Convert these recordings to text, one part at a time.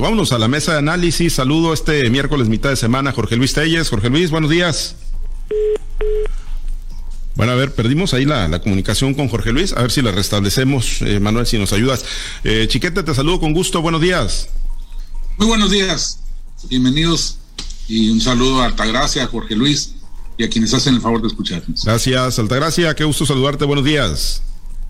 Vámonos a la mesa de análisis. Saludo este miércoles mitad de semana Jorge Luis Telles. Jorge Luis, buenos días. Bueno, a ver, perdimos ahí la, comunicación con Jorge Luis. A ver si la restablecemos. Eh, Manuel, si nos ayudas. Eh, Chiquete, te saludo con gusto. Buenos días. Muy buenos días. Bienvenidos y un saludo a Altagracia, a Jorge Luis y a quienes hacen el favor de escucharnos. Gracias, Altagracia. Qué gusto saludarte. Buenos días.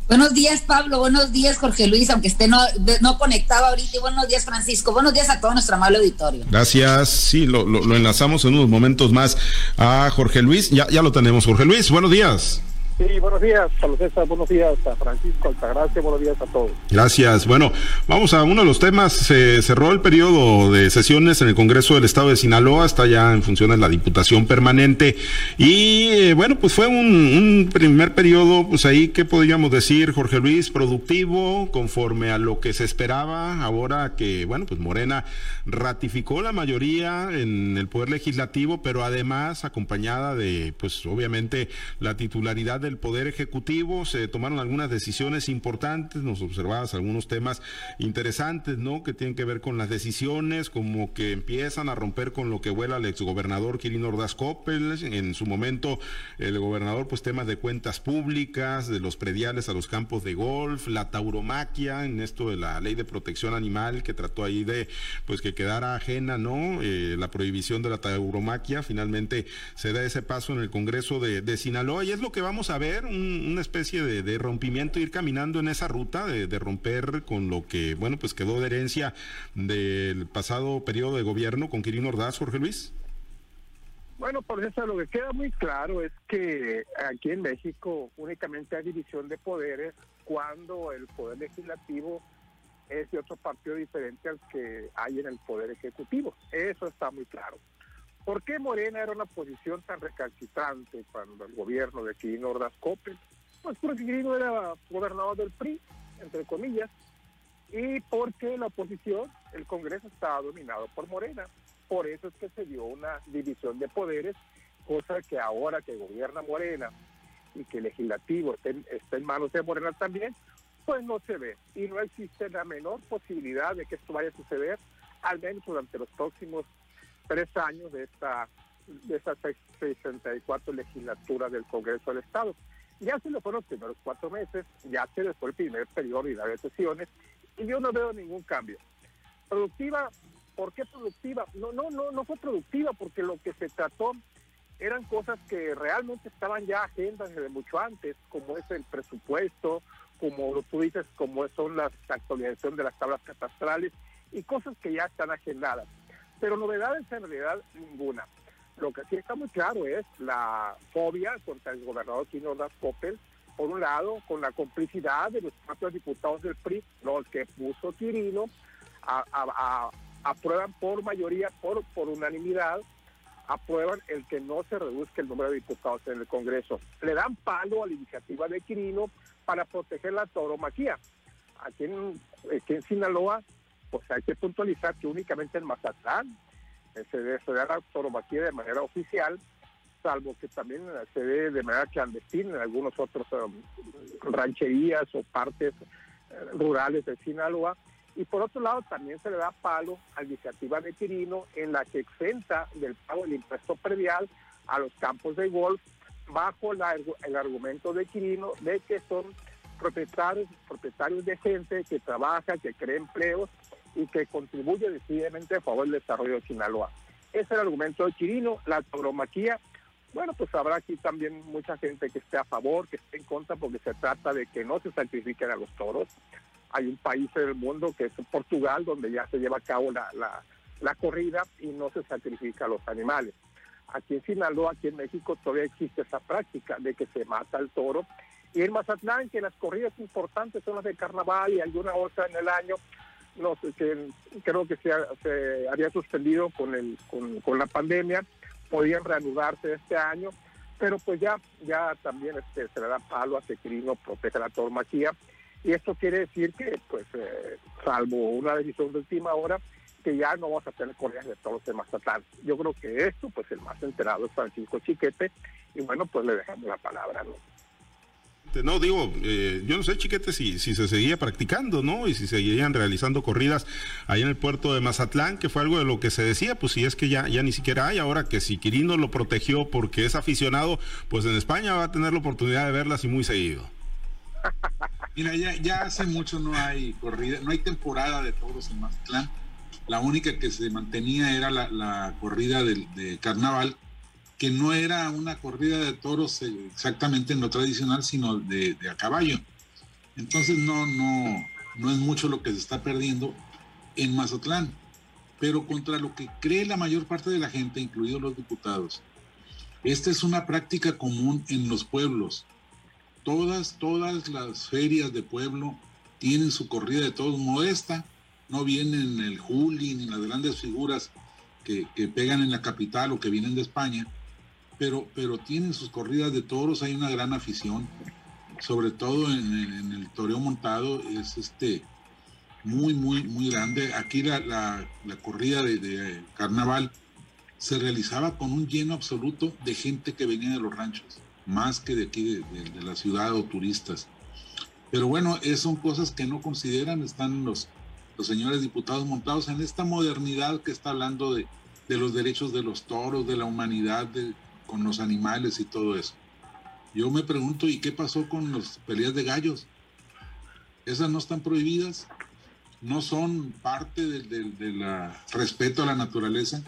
Buenos días, Pablo. Buenos días, Jorge Luis, aunque esté no, no conectado ahorita. Y buenos días, Francisco. Buenos días a todo nuestro amable auditorio. Gracias. Sí, lo, lo, enlazamos en unos momentos más a Jorge Luis. Ya, ya lo tenemos, Jorge Luis. Buenos días. Sí, buenos días, Carlos César, buenos días a Francisco Altagracia, buenos días a todos. Gracias. Bueno, vamos a uno de los temas. Se cerró el periodo de sesiones en el Congreso del Estado de Sinaloa, está ya en funciones la Diputación Permanente. Y eh, bueno, pues fue un, primer periodo, pues ahí, ¿qué podríamos decir, Jorge Luis? Productivo, conforme a lo que se esperaba, ahora que, bueno, pues Morena ratificó la mayoría en el Poder Legislativo, pero además acompañada de, pues obviamente, la titularidad del Poder Ejecutivo, se tomaron algunas decisiones importantes, nos observabas algunos temas interesantes, ¿no? Que tienen que ver con las decisiones, como que empiezan a romper con lo que vuela el exgobernador Quirino Ordaz Coppel, en su momento el gobernador, pues temas de cuentas públicas, de los prediales a los campos de golf, la tauromaquia, en esto de la ley de protección animal, que trató ahí de, pues que quedara ajena, ¿no? Eh, la prohibición de la tauromaquia, finalmente se da ese paso en el Congreso de, de Sinaloa y es lo que vamos a a ver una especie de, rompimiento, ir caminando en esa ruta, de, romper con lo que, bueno, pues quedó de herencia del pasado periodo de gobierno con Quirino Ordaz, Jorge Luis? Bueno, por eso lo que queda muy claro es que aquí en México únicamente hay división de poderes cuando el poder legislativo es de otro partido diferente al que hay en el poder ejecutivo. Eso está muy claro. ¿Por qué Morena era una posición tan recalcitrante cuando el gobierno de Quirino Ordaz Coppel? Pues porque Quirino era gobernador del PRI, entre comillas, y porque la oposición, el Congreso estaba dominado por Morena. Por eso es que se dio una división de poderes, cosa que ahora que gobierna Morena y que el legislativo está en, está en manos de Morena también, pues no se ve. Y no existe la menor posibilidad de que esto vaya a suceder, al menos durante los próximos tres años de esta de esas 64 legislaturas del Congreso del Estado. Ya se le fueron los primeros cuatro meses, ya se le fue el primer periodo y de sesiones, y yo no veo ningún cambio. Productiva, ¿por qué productiva? No, no, no, no fue productiva porque lo que se trató eran cosas que realmente estaban ya agendas desde mucho antes, como es el presupuesto, como tú dices, como son las actualización de las tablas catastrales y cosas que ya están agendadas. Pero novedades en realidad ninguna. Lo que sí está muy claro es la fobia contra el gobernador Quino Coppel, por un lado, con la complicidad de los propios diputados del PRI, los que puso Quirino, aprueban por mayoría, por, por unanimidad, aprueban el que no se reduzca el número de diputados en el Congreso. Le dan palo a la iniciativa de Quirino para proteger la tauromaquia. Aquí en, aquí en Sinaloa pues hay que puntualizar que únicamente en Mazatlán eh, se, debe, da la tauromaquia de manera oficial, salvo que también se ve de manera clandestina en algunos otros um, rancherías o partes eh, rurales de Sinaloa. Y por otro lado, también se le da palo a la iniciativa de Quirino en la que exenta del pago del impuesto predial a los campos de golf bajo el argumento de Quirino de que son propietarios, propietarios de gente que trabaja, que crea empleos y que contribuye decididamente a favor del desarrollo de Sinaloa. Ese es el argumento de Chirino, la tauromaquía. Bueno, pues habrá aquí también mucha gente que esté a favor, que esté en contra, porque se trata de que no se sacrifiquen a los toros. Hay un país en el mundo que es Portugal, donde ya se lleva a cabo la, la, corrida y no se sacrifica a los animales. Aquí en Sinaloa, aquí en México, todavía existe esa práctica de que se mata al toro. Y en Mazatlán, que las corridas importantes son las de carnaval y alguna otra en el año, no sé, que creo que se, se había suspendido con, el, con, la pandemia, podían reanudarse este año, pero pues ya, ya también este, se le da palo a que Quirino proteja la tauromaquia, y esto quiere decir que, pues, eh, salvo una decisión de última hora, que ya no vamos a tener correas de todos los demás Mazatlán. Yo creo que esto, pues el más enterado es Francisco Chiquete, y bueno, pues le dejamos la palabra. Exactamente, no, digo, eh, yo no sé, chiquete, si, si se seguía practicando, ¿no? Y si seguirían realizando corridas ahí en el puerto de Mazatlán, que fue algo de lo que se decía, pues si es que ya, ya ni siquiera hay, ahora que si Quirino lo protegió porque es aficionado, pues en España va a tener la oportunidad de verlas y muy seguido. Mira, ya, ya hace mucho no hay corrida, no hay temporada de toros en Mazatlán. La única que se mantenía era la, corrida de carnaval, que no era una corrida de toros exactamente en lo tradicional, sino de, a caballo. Entonces no, no, no es mucho lo que se está perdiendo en Mazatlán, pero contra lo que cree la mayor parte de la gente, incluidos los diputados. Esta es una práctica común en los pueblos. Todas, todas las ferias de pueblo tienen su corrida de toros modesta, no vienen el Juli ni las grandes figuras que, que pegan en la capital o que vienen de España, pero, pero tienen sus corridas de toros, hay una gran afición, sobre todo en, el toreo montado, es este muy, muy, muy grande. Aquí la, la, corrida de, carnaval se realizaba con un lleno absoluto de gente que venía de los ranchos, más que de aquí, de, la ciudad o turistas. Pero bueno, es, son cosas que no consideran, están los, los señores diputados montados en esta modernidad que está hablando de, de los derechos de los toros, de la humanidad, de, con los animales y todo eso. Yo me pregunto, ¿y qué pasó con las peleas de gallos? ¿Esas no están prohibidas? ¿No son parte del de, respeto a la naturaleza?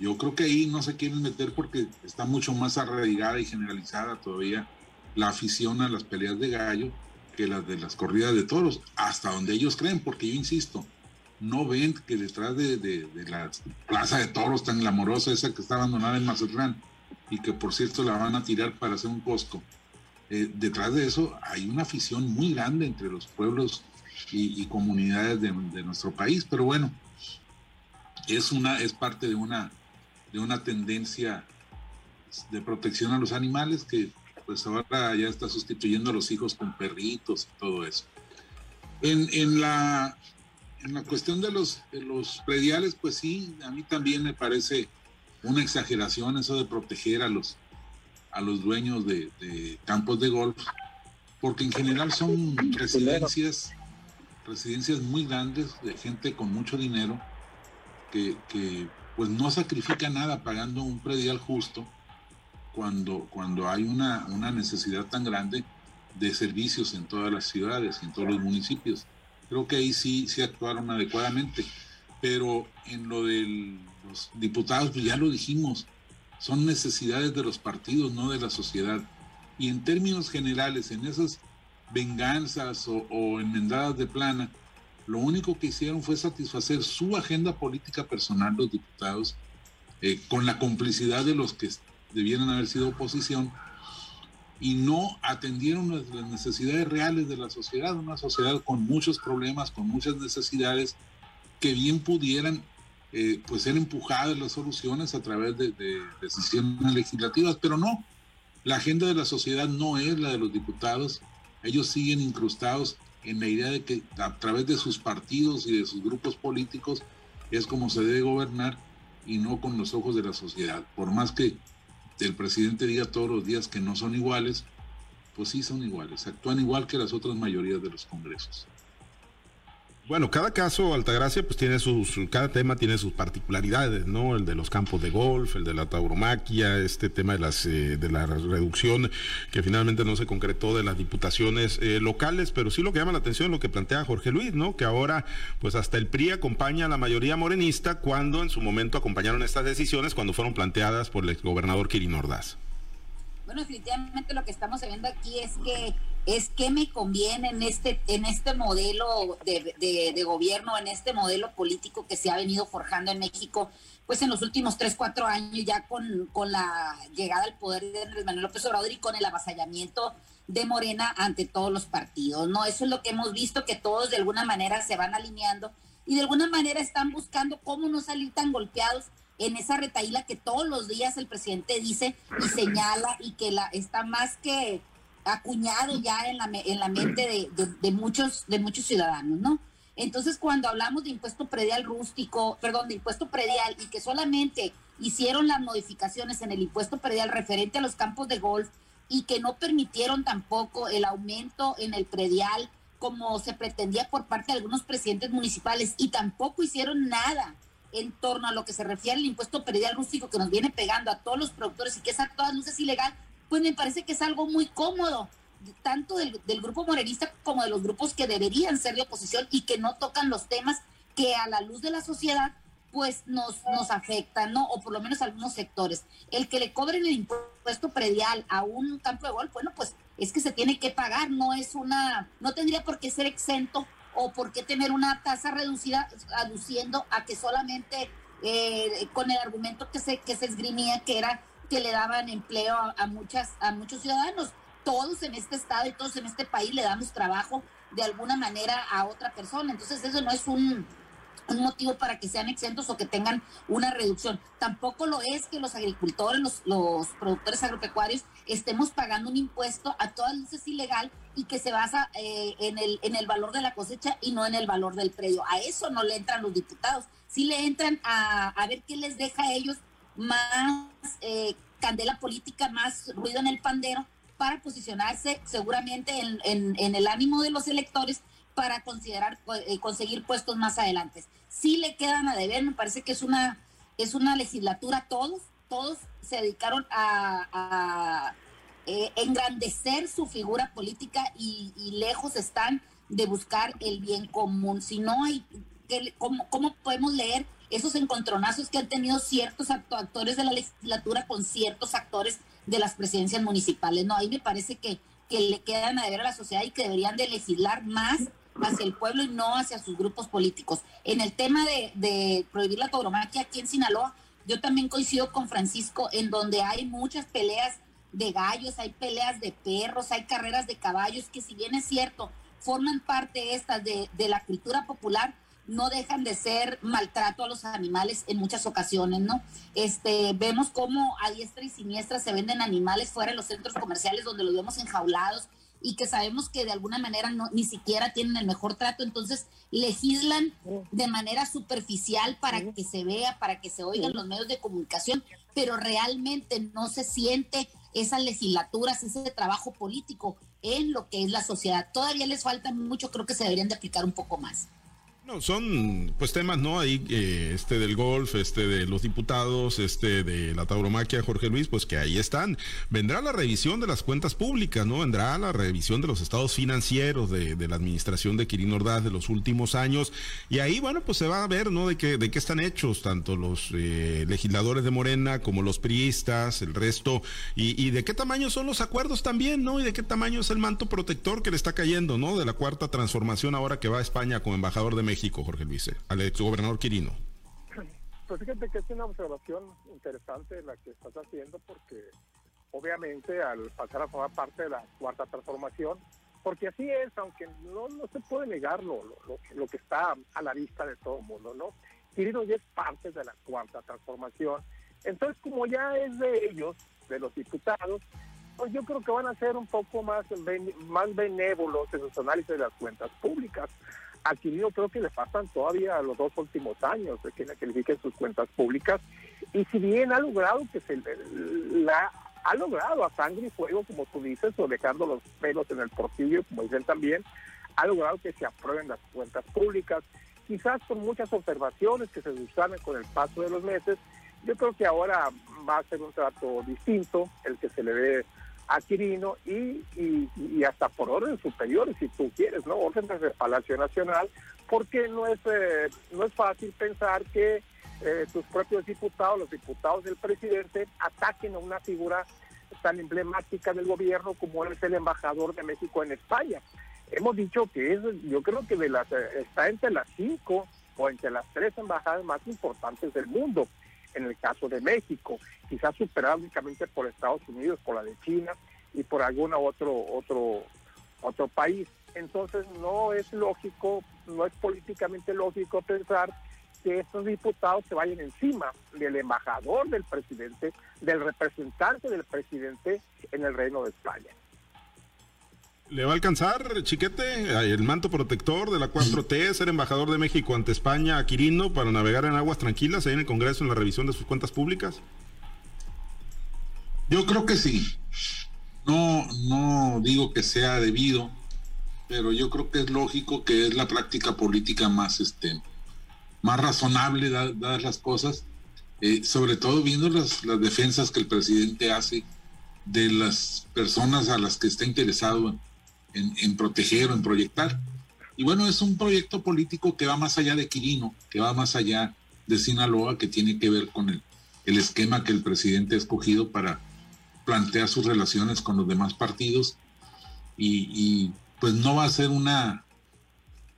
Yo creo que ahí no se quieren meter porque está mucho más arraigada y generalizada todavía la afición a las peleas de gallo que las de las corridas de toros, hasta donde ellos creen, porque yo insisto, no ven que detrás de, de la plaza de toros tan glamorosa, esa que está abandonada en Mazatlán, y que por cierto la van a tirar para hacer un Costco. Eh, detrás de eso hay una afición muy grande entre los pueblos y, comunidades de, nuestro país, pero bueno, es, una, es parte de una, de una tendencia de protección a los animales que pues ahora ya está sustituyendo a los hijos con perritos y todo eso. En, en, la, en la cuestión de los, de los prediales, pues sí, a mí también me parece una exageración eso de proteger a los, a los dueños de, campos de golf, porque en general son residencias, residencias muy grandes de gente con mucho dinero que, pues no sacrifica nada pagando un predial justo cuando, cuando hay una, una necesidad tan grande de servicios en todas las ciudades y en todos los municipios. Creo que ahí sí, sí actuaron adecuadamente pero en lo de los diputados, pues ya lo dijimos, son necesidades de los partidos, no de la sociedad. Y en términos generales, en esas venganzas o, enmendadas de plana, lo único que hicieron fue satisfacer su agenda política personal, los diputados, eh, con la complicidad de los que debieran haber sido oposición, y no atendieron las necesidades reales de la sociedad, una sociedad con muchos problemas, con muchas necesidades, que bien pudieran eh, pues ser empujadas las soluciones a través de, decisiones legislativas, pero no, la agenda de la sociedad no es la de los diputados, ellos siguen incrustados en la idea de que a través de sus partidos y de sus grupos políticos es como se debe gobernar y no con los ojos de la sociedad. Por más que el presidente diga todos los días que no son iguales, pues sí son iguales, actúan igual que las otras mayorías de los congresos. Bueno, cada caso, Altagracia, pues tiene sus, cada tema tiene sus particularidades, ¿no? El de los campos de golf, el de la tauromaquia, este tema de las, eh, de la reducción que finalmente no se concretó de las diputaciones eh, locales, pero sí lo que llama la atención es lo que plantea Jorge Luis, ¿no? Que ahora, pues hasta el PRI acompaña a la mayoría morenista cuando en su momento acompañaron estas decisiones cuando fueron planteadas por el exgobernador Kirin Ordaz. Bueno, definitivamente lo que estamos viendo aquí es que es que me conviene en este en este modelo de, de, gobierno, en este modelo político que se ha venido forjando en México, pues en los últimos tres, cuatro años ya con, con la llegada al poder de Andrés Manuel López Obrador y con el avasallamiento de Morena ante todos los partidos, ¿no? Eso es lo que hemos visto, que todos de alguna manera se van alineando y de alguna manera están buscando cómo no salir tan golpeados en esa retaíla que todos los días el presidente dice y señala y que la está más que acuñado ya en la, en la mente de, muchos, de muchos ciudadanos, ¿no? Entonces, cuando hablamos de impuesto predial rústico, perdón, de impuesto predial y que solamente hicieron las modificaciones en el impuesto predial referente a los campos de golf y que no permitieron tampoco el aumento en el predial como se pretendía por parte de algunos presidentes municipales y tampoco hicieron nada en torno a lo que se refiere al impuesto predial rústico que nos viene pegando a todos los productores y que es a todas luces ilegal, pues me parece que es algo muy cómodo, tanto del, grupo morenista como de los grupos que deberían ser de oposición y que no tocan los temas que a la luz de la sociedad pues nos, nos afectan, ¿no? O por lo menos algunos sectores. El que le cobren el impuesto predial a un campo de golf, bueno, pues es que se tiene que pagar, no es una, no tendría por qué ser exento o por qué tener una tasa reducida aduciendo a que solamente eh, con el argumento que se, que se esgrimía que era que le daban empleo a, muchas, a muchos ciudadanos. Todos en este estado y todos en este país le damos trabajo de alguna manera a otra persona. Entonces eso no es un, un motivo para que sean exentos o que tengan una reducción. Tampoco lo es que los agricultores, los, los productores agropecuarios estemos pagando un impuesto a todas luces ilegal y que se basa eh, en, el, en el valor de la cosecha y no en el valor del predio. A eso no le entran los diputados. Sí le entran a, a ver qué les deja a ellos más eh, candela política, más ruido en el pandero para posicionarse seguramente en, en, en el ánimo de los electores para considerar eh, conseguir puestos más adelante. Sí le quedan a deber, me parece que es una es una legislatura todos todos se dedicaron a, eh, engrandecer su figura política y, lejos están de buscar el bien común. Si no hay, ¿cómo, ¿cómo podemos leer esos encontronazos que han tenido ciertos actores de la legislatura con ciertos actores de las presidencias municipales? No, ahí me parece que, que le quedan a deber a la sociedad y que deberían de legislar más hacia el pueblo y no hacia sus grupos políticos. En el tema de, prohibir la tauromaquia aquí en Sinaloa, yo también coincido con Francisco en donde hay muchas peleas de gallos, hay peleas de perros, hay carreras de caballos, que si bien es cierto, forman parte estas de, de la cultura popular, no dejan de ser maltrato a los animales en muchas ocasiones, ¿no? Este, vemos cómo a diestra y siniestra se venden animales fuera de los centros comerciales donde los vemos enjaulados y que sabemos que de alguna manera no, ni siquiera tienen el mejor trato, entonces legislan de manera superficial para que se vea, para que se oigan los medios de comunicación, pero realmente no se siente esas legislaturas, ese trabajo político en lo que es la sociedad. Todavía les falta mucho, creo que se deberían de aplicar un poco más. No, son pues temas, ¿no? Ahí, eh, este del golf, este de los diputados, este de la tauromaquia, Jorge Luis, pues que ahí están. Vendrá la revisión de las cuentas públicas, ¿no? Vendrá la revisión de los estados financieros de, la administración de Quirino Ordaz de los últimos años. Y ahí, bueno, pues se va a ver, ¿no? De qué, de qué están hechos tanto los eh, legisladores de Morena como los priistas, el resto, y, y de qué tamaño son los acuerdos también, ¿no? Y de qué tamaño es el manto protector que le está cayendo, ¿no? De la cuarta transformación ahora que va a España como embajador de México. México, Jorge Luis, eh, al exgobernador Quirino? Pues fíjate que es una observación interesante la que estás haciendo porque obviamente al pasar a formar parte de la cuarta transformación, porque así es, aunque no, no se puede negar lo, lo, que está a la vista de todo el mundo, ¿no? Quirino ya es parte de la cuarta transformación, entonces como ya es de ellos, de los diputados, pues yo creo que van a ser un poco más, más benévolos en sus análisis de las cuentas públicas. Aquí yo creo que le pasan todavía los dos últimos años de que califiquen sus cuentas públicas y si bien ha logrado que se la ha logrado a sangre y fuego, como tú dices, o dejando los pelos en el portillo, como dicen también, ha logrado que se aprueben las cuentas públicas, quizás con muchas observaciones que se sustanen con el paso de los meses. Yo creo que ahora va a ser un trato distinto, el que se le ve a Quirino y, y, hasta por orden superiores, si tú quieres, ¿no? Órdenes del Palacio Nacional, porque no es, eh, no es fácil pensar que eh, tus propios diputados, los diputados del presidente, ataquen a una figura tan emblemática del gobierno como es el embajador de México en España. Hemos dicho que es, yo creo que de las, eh, está entre las cinco o entre las tres embajadas más importantes del mundo en el caso de México, quizás superada únicamente por Estados Unidos, por la de China y por algún otro, otro, otro país. Entonces no es lógico, no es políticamente lógico pensar que estos diputados se vayan encima del embajador del presidente, del representante del presidente en el Reino de España. ¿Le va a alcanzar, chiquete, el manto protector de la 4T, ser embajador de México ante España, a Quirino, para navegar en aguas tranquilas ahí en el Congreso en la revisión de sus cuentas públicas? Yo creo que sí. No, no digo que sea debido, pero yo creo que es lógico que es la práctica política más, este, más razonable dadas las cosas, eh, sobre todo viendo las, las defensas que el presidente hace de las personas a las que está interesado en, proteger o en proyectar. Y bueno, es un proyecto político que va más allá de Quirino, que va más allá de Sinaloa, que tiene que ver con el, el esquema que el presidente ha escogido para plantear sus relaciones con los demás partidos. Y, pues no va a ser una,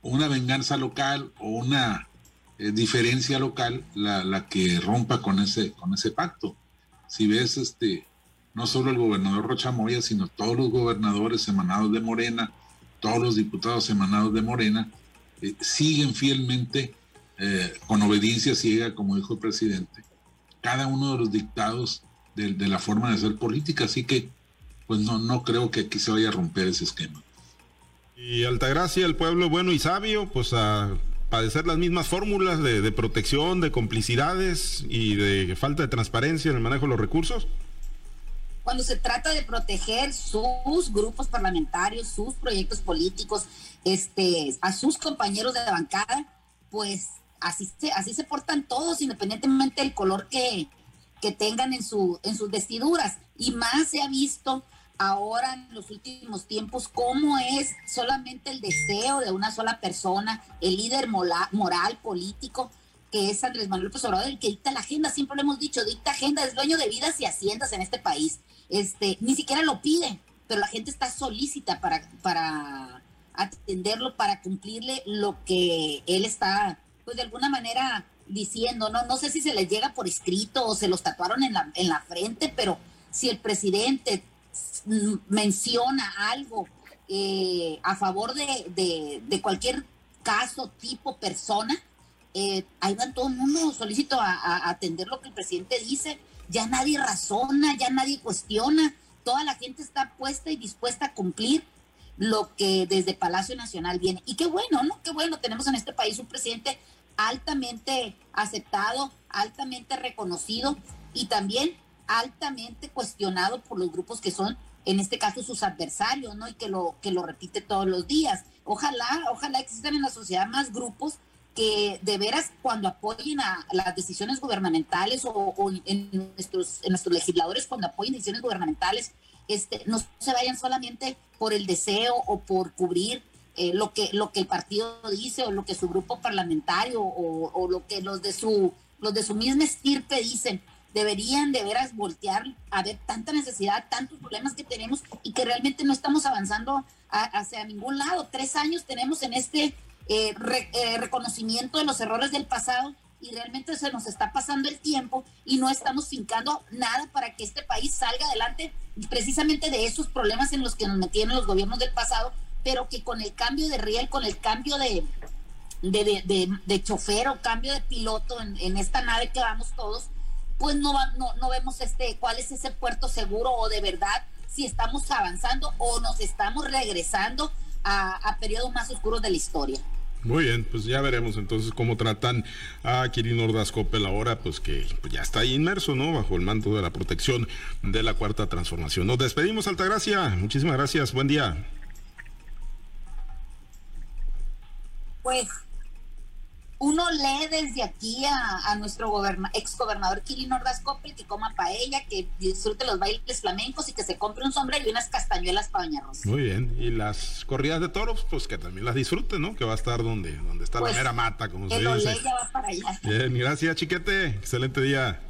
una venganza local o una eh, diferencia local la, la, que rompa con ese, con ese pacto. Si ves este, no solo el gobernador Rocha Moya, sino todos los gobernadores emanados de Morena, todos los diputados emanados de Morena, eh, siguen fielmente, eh, con obediencia ciega, como dijo el presidente, cada uno de los dictados de, la forma de hacer política. Así que, pues no, no creo que aquí se vaya a romper ese esquema. Y Altagracia, el pueblo bueno y sabio, pues a padecer las mismas fórmulas de, de protección, de complicidades y de falta de transparencia en el manejo de los recursos cuando se trata de proteger sus grupos parlamentarios, sus proyectos políticos, este, a sus compañeros de bancada, pues así se, así se portan todos, independientemente del color que, que tengan en, su, en sus vestiduras. Y más se ha visto ahora en los últimos tiempos cómo es solamente el deseo de una sola persona, el líder moral, político, que es Andrés Manuel López Obrador, el que dicta la agenda, siempre lo hemos dicho, dicta agenda, es dueño de vidas y haciendas en este país. Este, ni siquiera lo pide, pero la gente está solícita para, para atenderlo, para cumplirle lo que él está, pues de alguna manera diciendo, no, no sé si se les llega por escrito o se los tatuaron en la, en la frente, pero si el presidente menciona algo eh, a favor de, cualquier caso, tipo, persona, eh, ahí va todo el mundo solícito a, atender lo que el presidente dice ya nadie razona, ya nadie cuestiona, toda la gente está puesta y dispuesta a cumplir lo que desde Palacio Nacional viene. Y qué bueno, ¿no? Qué bueno, tenemos en este país un presidente altamente aceptado, altamente reconocido y también altamente cuestionado por los grupos que son, en este caso, sus adversarios, ¿no? Y que lo, que lo repite todos los días. Ojalá, ojalá existan en la sociedad más grupos que de veras cuando apoyen a las decisiones gubernamentales o, en, nuestros, en nuestros legisladores cuando apoyen decisiones gubernamentales, este, no se vayan solamente por el deseo o por cubrir eh, lo, que, lo que el partido dice o lo que su grupo parlamentario o, lo que los de su los de su misma estirpe dicen deberían de veras voltear a ver tanta necesidad, tantos problemas que tenemos y que realmente no estamos avanzando hacia ningún lado. Tres años tenemos en este eh, eh, reconocimiento de los errores del pasado y realmente se nos está pasando el tiempo y no estamos fincando nada para que este país salga adelante precisamente de esos problemas en los que nos metieron los gobiernos del pasado, pero que con el cambio de riel, con el cambio de, de, chofer o cambio de piloto en, esta nave que vamos todos, pues no, no, no vemos este cuál es ese puerto seguro o de verdad si estamos avanzando o nos estamos regresando a, a periodos más oscuros de la historia. Muy bien, pues ya veremos entonces cómo tratan a Kirin Ordaz Coppel ahora, pues que pues ya está ahí inmerso, ¿no? Bajo el manto de la protección de la cuarta transformación. Nos despedimos, Altagracia. Muchísimas gracias. Buen día. Pues uno lee desde aquí a, nuestro ex gobernador Kirin Ordaz Coppel que coma paella, que disfrute los bailes flamencos y que se compre un sombrero y unas castañuelas para bañarnos. Muy bien, y las corridas de toros, pues que también las disfrute, ¿no? Que va a estar donde, donde está la pues, mera mata, como se dice. ya va para allá. Bien, gracias, chiquete. Excelente día.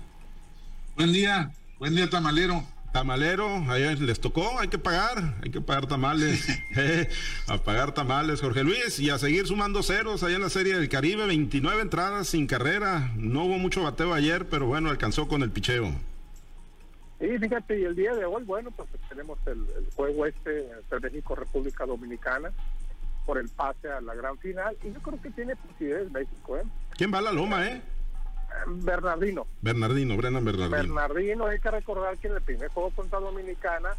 Buen día, buen día, tamalero. Tamalero, ahí les tocó, hay que pagar, hay que pagar tamales, eh, a pagar tamales, Jorge Luis, y a seguir sumando ceros allá en la Serie del Caribe, 29 entradas sin carrera, no hubo mucho bateo ayer, pero bueno, alcanzó con el picheo. Sí, fíjate, y el día de hoy, bueno, pues tenemos el, juego este entre México-República Dominicana por el pase a la gran final, y yo creo que tiene posibilidades México, ¿eh? ¿Quién va a la loma, eh? Bernardino. Bernardino, Brennan Bernardino. Bernardino, hay que recordar que en el primer juego contra Dominicana,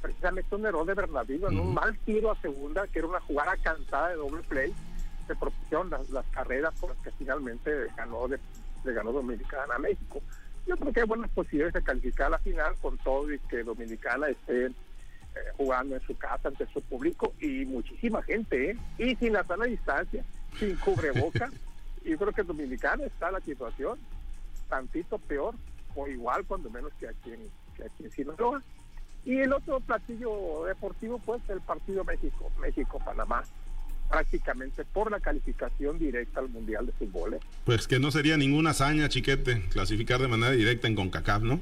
precisamente un error de Bernardino, en un mal tiro a segunda, que era una jugada cansada de doble play, se propusieron las, carreras por las que finalmente ganó de, le ganó Dominicana a México. Yo creo que hay buenas posibilidades de calificar a la final con todo y que Dominicana esté jugando en su casa ante su público y muchísima gente, ¿eh? y sin la sana distancia, sin cubreboca. Yo creo que en Dominicana está la situación tantito peor o igual, cuando menos que aquí en, que aquí en Sinaloa. Y el otro platillo deportivo, pues el partido México, México-Panamá, prácticamente por la calificación directa al Mundial de Fútbol. ¿eh? Pues que no sería ninguna hazaña, chiquete, clasificar de manera directa en CONCACAF, ¿no?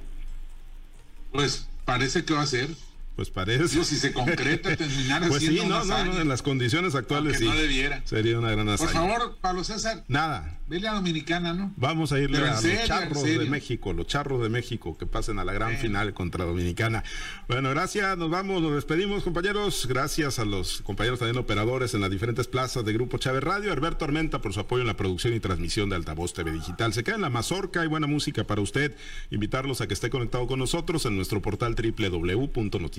Pues parece que va a ser. Pues parece. si se concreta terminar pues sí, no, no, no, en las condiciones actuales sí. No debiera. Sería una gran hazaña. Por favor, Pablo César. Nada. Vele a Dominicana, ¿no? Vamos a irle a los charros de México, los charros de México que pasen a la gran final contra Dominicana. Bueno, gracias, nos vamos, nos despedimos, compañeros. Gracias a los compañeros también operadores en las diferentes plazas de Grupo Chávez Radio. Herberto Armenta por su apoyo en la producción y transmisión de Altavoz TV Digital. Se queda en la mazorca, hay buena música para usted. Invitarlos a que esté conectado con nosotros en nuestro portal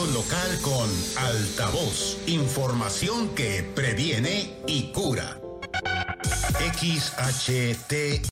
Local con altavoz. Información que previene y cura. XHT